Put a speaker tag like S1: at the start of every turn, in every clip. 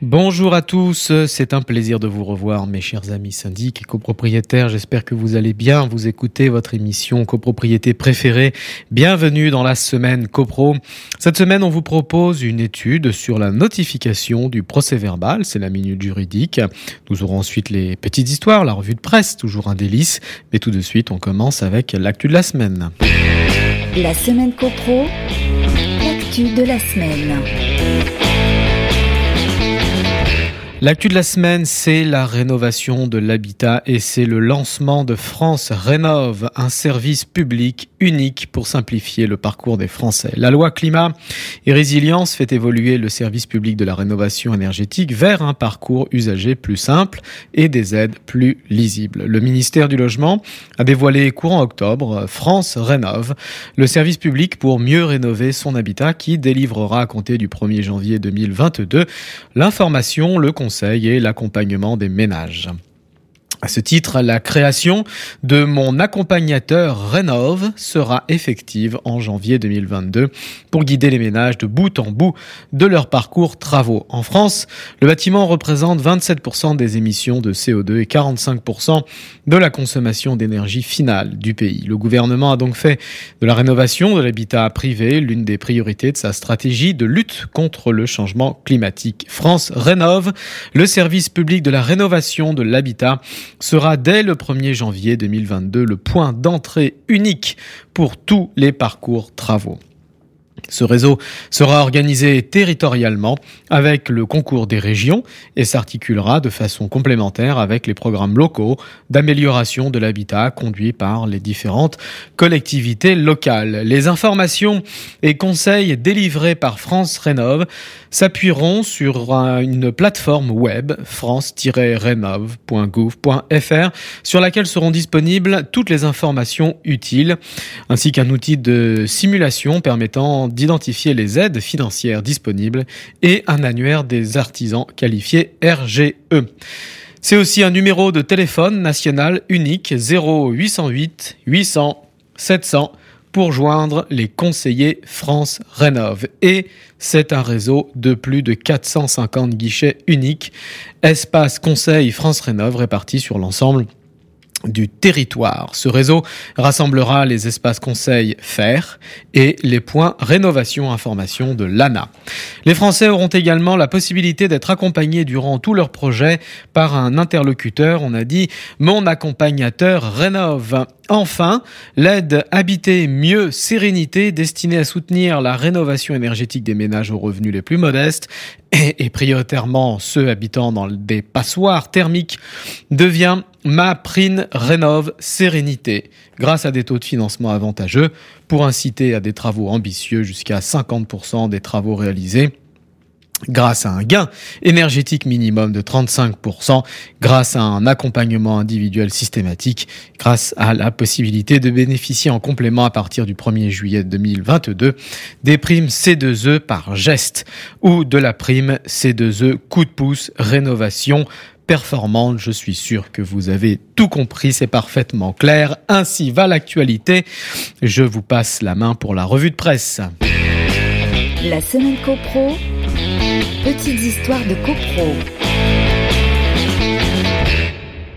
S1: Bonjour à tous, c'est un plaisir de vous revoir mes chers amis syndics et copropriétaires. J'espère que vous allez bien, vous écoutez votre émission copropriété préférée. Bienvenue dans la semaine copro. Cette semaine, on vous propose une étude sur la notification du procès verbal, c'est la minute juridique. Nous aurons ensuite les petites histoires, la revue de presse, toujours un délice. Mais tout de suite, on commence avec l'actu de la semaine.
S2: La semaine copro, l'actu de la semaine.
S1: L'actu de la semaine, c'est la rénovation de l'habitat et c'est le lancement de France Rénove, un service public unique pour simplifier le parcours des Français. La loi climat et résilience fait évoluer le service public de la rénovation énergétique vers un parcours usager plus simple et des aides plus lisibles. Le ministère du Logement a dévoilé courant octobre France Rénove, le service public pour mieux rénover son habitat qui délivrera à compter du 1er janvier 2022 l'information, le conseil et l'accompagnement des ménages. À ce titre, la création de mon accompagnateur Rénove sera effective en janvier 2022 pour guider les ménages de bout en bout de leur parcours travaux. En France, le bâtiment représente 27% des émissions de CO2 et 45% de la consommation d'énergie finale du pays. Le gouvernement a donc fait de la rénovation de l'habitat privé l'une des priorités de sa stratégie de lutte contre le changement climatique. France Rénove, le service public de la rénovation de l'habitat, sera dès le 1er janvier 2022 le point d'entrée unique pour tous les parcours travaux. Ce réseau sera organisé territorialement avec le concours des régions et s'articulera de façon complémentaire avec les programmes locaux d'amélioration de l'habitat conduits par les différentes collectivités locales. Les informations et conseils délivrés par France Rénove s'appuieront sur une plateforme web france-rénove.gouv.fr sur laquelle seront disponibles toutes les informations utiles ainsi qu'un outil de simulation permettant d'identifier les aides financières disponibles et un annuaire des artisans qualifiés RGE. C'est aussi un numéro de téléphone national unique 0808 800 700 pour joindre les conseillers France Rénove. Et c'est un réseau de plus de 450 guichets uniques, espace conseil France Rénove répartis sur l'ensemble du territoire. Ce réseau rassemblera les espaces conseils FAIR et les points rénovation information de l'ANA. Les Français auront également la possibilité d'être accompagnés durant tout leur projet par un interlocuteur, on a dit mon accompagnateur rénove. Enfin, l'aide Habiter mieux sérénité destinée à soutenir la rénovation énergétique des ménages aux revenus les plus modestes et, prioritairement ceux habitant dans des passoires thermiques devient Ma Prime Rénove Sérénité grâce à des taux de financement avantageux pour inciter à des travaux ambitieux jusqu'à 50% des travaux réalisés grâce à un gain énergétique minimum de 35%, grâce à un accompagnement individuel systématique, grâce à la possibilité de bénéficier en complément à partir du 1er juillet 2022 des primes C2E par geste ou de la prime C2E coup de pouce rénovation performante. Je suis sûr que vous avez tout compris, c'est parfaitement clair. Ainsi va l'actualité. Je vous passe la main pour la revue de presse.
S2: La semaine CoPro, petites histoires de CoPro.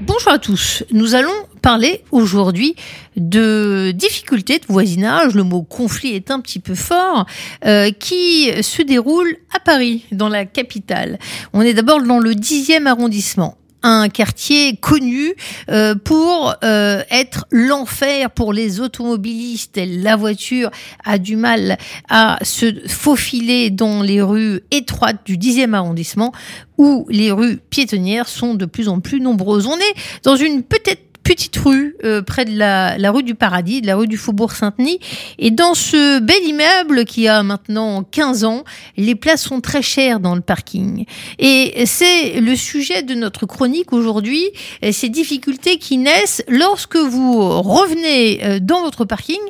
S3: Bonjour à tous, nous allons parler aujourd'hui de difficultés de voisinage, le mot conflit est un petit peu fort, euh, qui se déroule à Paris, dans la capitale. On est d'abord dans le 10e arrondissement un quartier connu euh, pour euh, être l'enfer pour les automobilistes. La voiture a du mal à se faufiler dans les rues étroites du 10e arrondissement où les rues piétonnières sont de plus en plus nombreuses. On est dans une peut-être petite rue euh, près de la, la, rue du Paradis, de la rue du Faubourg Saint-Denis. Et dans ce bel immeuble qui a maintenant 15 ans, les places sont très chères dans le parking. Et c'est le sujet de notre chronique aujourd'hui, ces difficultés qui naissent lorsque vous revenez euh, dans votre parking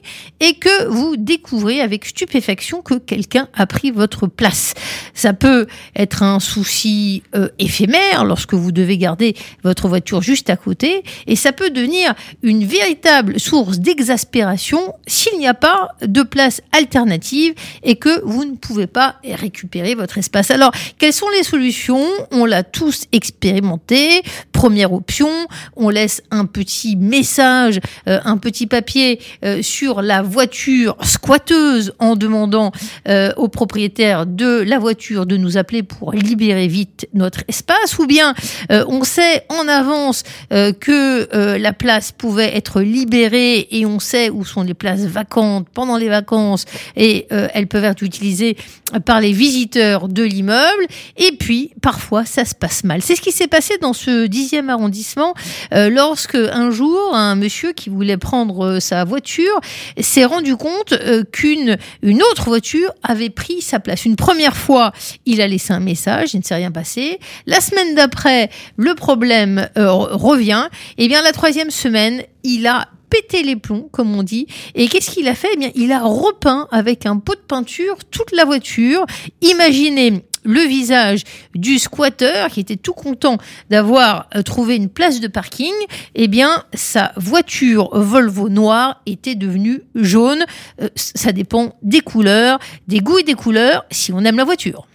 S3: et que vous découvrez avec stupéfaction que quelqu'un a pris votre place. Ça peut être un souci euh, éphémère lorsque vous devez garder votre voiture juste à côté et ça peut devenir une véritable source d'exaspération s'il n'y a pas de place alternative et que vous ne pouvez pas récupérer votre espace. Alors, quelles sont les solutions? On l'a tous expérimenté. Première option, on laisse un petit message, euh, un petit papier euh, sur la voiture squatteuse en demandant euh, au propriétaire de la voiture de nous appeler pour libérer vite notre espace. Ou bien on sait en avance que la place pouvait être libérée et on sait où sont les places vacantes pendant les vacances et elles peuvent être utilisées par les visiteurs de l'immeuble. Et puis parfois ça se passe mal. C'est ce qui s'est passé dans ce dixième arrondissement lorsque un jour un monsieur qui voulait prendre euh, sa voiture s'est rendu compte euh, qu'une une autre voiture avait pris sa place. Une première fois, il a laissé un message, il ne s'est rien passé. La semaine d'après, le problème euh, revient. Et eh bien la troisième semaine, il a pété les plombs, comme on dit. Et qu'est-ce qu'il a fait? Eh bien, il a repeint avec un pot de peinture toute la voiture. Imaginez le visage du squatteur qui était tout content d'avoir euh, trouvé une place de parking, eh bien sa voiture Volvo noire était devenue jaune. Euh, ça dépend des couleurs, des goûts et des couleurs si on aime la voiture.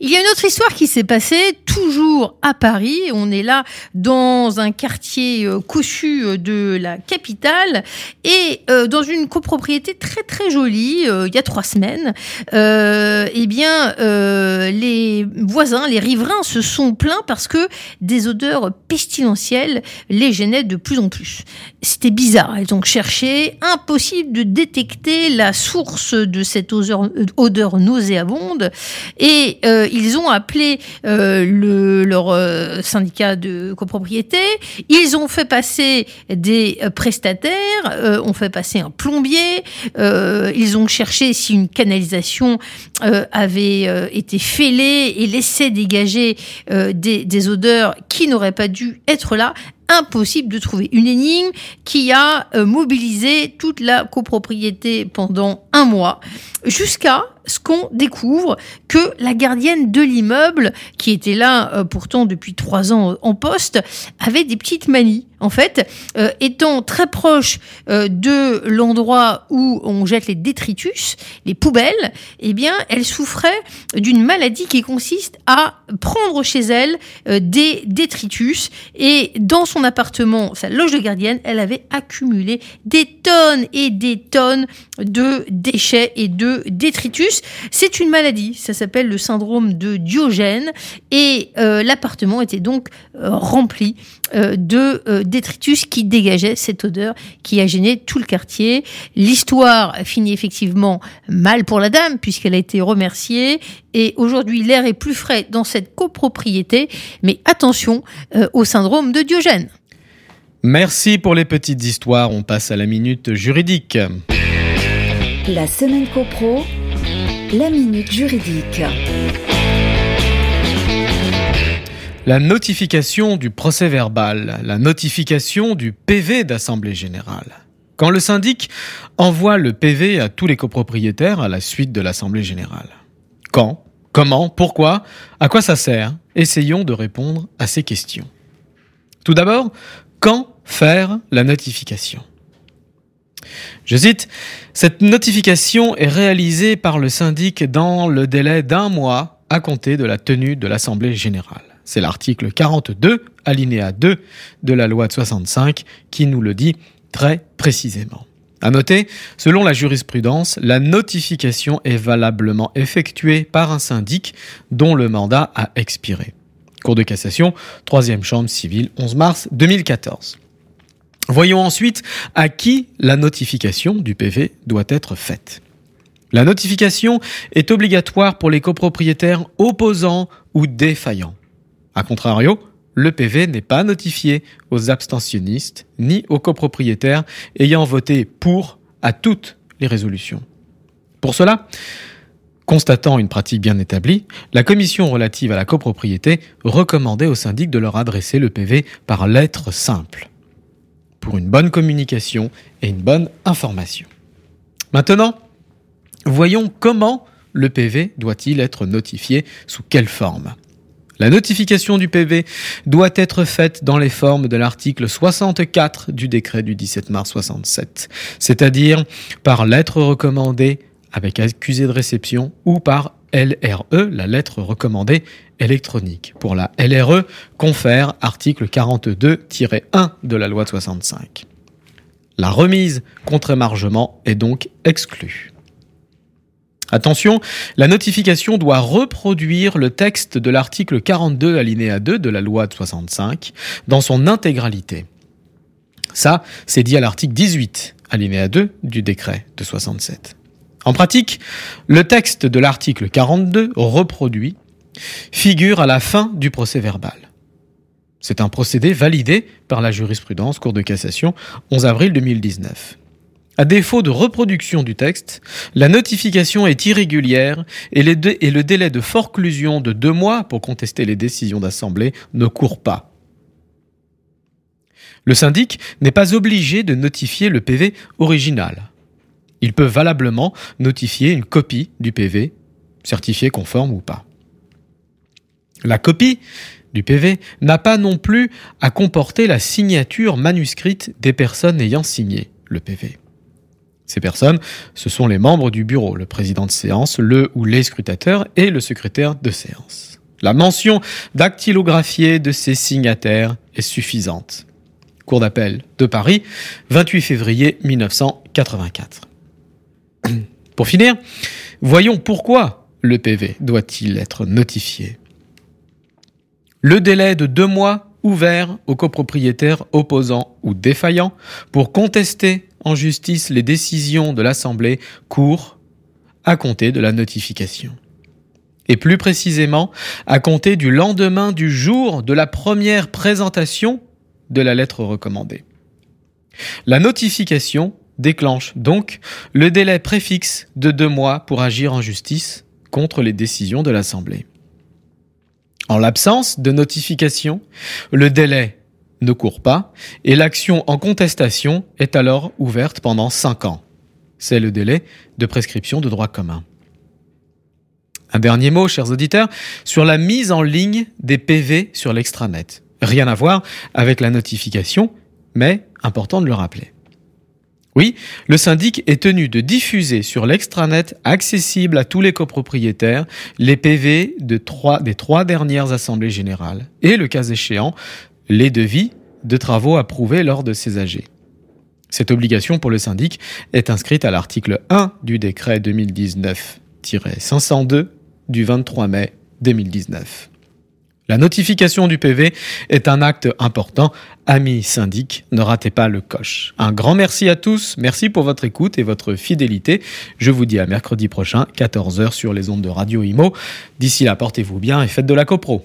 S3: Il y a une autre histoire qui s'est passée toujours à Paris. On est là dans un quartier euh, cossu euh, de la capitale et euh, dans une copropriété très très jolie. il y a trois semaines, eh bien les voisins, les riverains se sont plaints parce que des odeurs pestilentielles les gênaient de plus en plus. C'était bizarre. Elles ont cherché, impossible de détecter la source de cette odeur, odeur nauséabonde et ils ont appelé euh, le, leur euh, syndicat de copropriété, ils ont fait passer des euh, prestataires, ont fait passer un plombier, ils ont cherché si une canalisation avait été fêlée et laissé dégager des, des odeurs qui n'auraient pas dû être là. Impossible de trouver une énigme qui a mobilisé toute la copropriété pendant un mois. Jusqu'à ce qu'on découvre que la gardienne de l'immeuble, qui était là euh, pourtant depuis trois ans euh, en poste, avait des petites manies. En fait, euh, étant très proche de l'endroit où on jette les détritus, les poubelles, eh bien, elle souffrait d'une maladie qui consiste à prendre chez elle des détritus. Et dans son appartement, sa loge de gardienne, elle avait accumulé des tonnes et des tonnes de déchets et de détritus. C'est une maladie, ça s'appelle le syndrome de Diogène et euh, l'appartement était donc euh, rempli euh, de détritus qui dégageaient cette odeur qui a gêné tout le quartier. L'histoire finit effectivement mal pour la dame puisqu'elle a été remerciée et aujourd'hui l'air est plus frais dans cette copropriété, mais attention au syndrome de Diogène.
S1: Merci pour les petites histoires, on passe à la minute juridique.
S2: La semaine copro, la minute juridique.
S1: La notification du procès verbal, la notification du PV d'Assemblée générale. Quand le syndic envoie le PV à tous les copropriétaires à la suite de l'Assemblée générale. Quand Comment Pourquoi À quoi ça sert Essayons de répondre à ces questions. Tout d'abord, quand faire la notification? Je cite, Cette notification est réalisée par le syndic dans le délai d'un mois à compter de la tenue de l'Assemblée générale. C'est l'article 42, alinéa 2 de la loi de 65 qui nous le dit très précisément. À noter, selon la jurisprudence, la notification est valablement effectuée par un syndic dont le mandat a expiré. Cour de cassation, troisième chambre civile, 11 mars 2014. Voyons ensuite à qui la notification du PV doit être faite. La notification est obligatoire pour les copropriétaires opposants ou défaillants. A contrario, le PV n'est pas notifié aux abstentionnistes ni aux copropriétaires ayant voté pour à toutes les résolutions. Pour cela, constatant une pratique bien établie, la commission relative à la copropriété recommandait aux syndics de leur adresser le PV par lettre simple, pour une bonne communication et une bonne information. Maintenant, voyons comment le PV doit-il être notifié, sous quelle forme. La notification du PV doit être faite dans les formes de l'article 64 du décret du 17 mars 67, c'est-à-dire par lettre recommandée avec accusé de réception ou par LRE, la lettre recommandée électronique. Pour la LRE, confère article 42-1 de la loi de 65. La remise contre émargement est donc exclue. Attention, la notification doit reproduire le texte de l'article 42 alinéa 2 de la loi de 65 dans son intégralité. Ça, c'est dit à l'article 18 alinéa 2 du décret de 67. En pratique, le texte de l'article 42 reproduit figure à la fin du procès verbal. C'est un procédé validé par la jurisprudence Cour de cassation 11 avril 2019. À défaut de reproduction du texte, la notification est irrégulière et, le délai de forclusion de deux mois pour contester les décisions d'assemblée ne court pas. Le syndic n'est pas obligé de notifier le PV original. Il peut valablement notifier une copie du PV, certifié conforme ou pas. La copie du PV n'a pas non plus à comporter la signature manuscrite des personnes ayant signé le PV. Ces personnes, ce sont les membres du bureau, le président de séance, le ou les scrutateurs et le secrétaire de séance. La mention dactylographiée de ces signataires est suffisante. Cour d'appel de Paris, 28 février 1984. Pour finir, voyons pourquoi le PV doit-il être notifié. Le délai de deux mois ouvert aux copropriétaires opposants ou défaillants pour contester en justice les décisions de l'Assemblée court à compter de la notification. Et plus précisément, à compter du lendemain du jour de la première présentation de la lettre recommandée. La notification déclenche donc le délai préfixe de deux mois pour agir en justice contre les décisions de l'Assemblée. En l'absence de notification, le délai ne court pas et l'action en contestation est alors ouverte pendant 5 ans. C'est le délai de prescription de droit commun. Un dernier mot, chers auditeurs, sur la mise en ligne des PV sur l'extranet. Rien à voir avec la notification, mais important de le rappeler. Oui, le syndic est tenu de diffuser sur l'extranet accessible à tous les copropriétaires les PV des trois dernières assemblées générales et, le cas échéant, les devis de travaux approuvés lors de ces AG. Cette obligation pour le syndic est inscrite à l'article 1 du décret 2019-502 du 23 mai 2019. La notification du PV est un acte important. Amis syndic, ne ratez pas le coche. Un grand merci à tous. Merci pour votre écoute et votre fidélité. Je vous dis à mercredi prochain, 14h sur les ondes de Radio Imo. D'ici là, portez-vous bien et faites de la copro.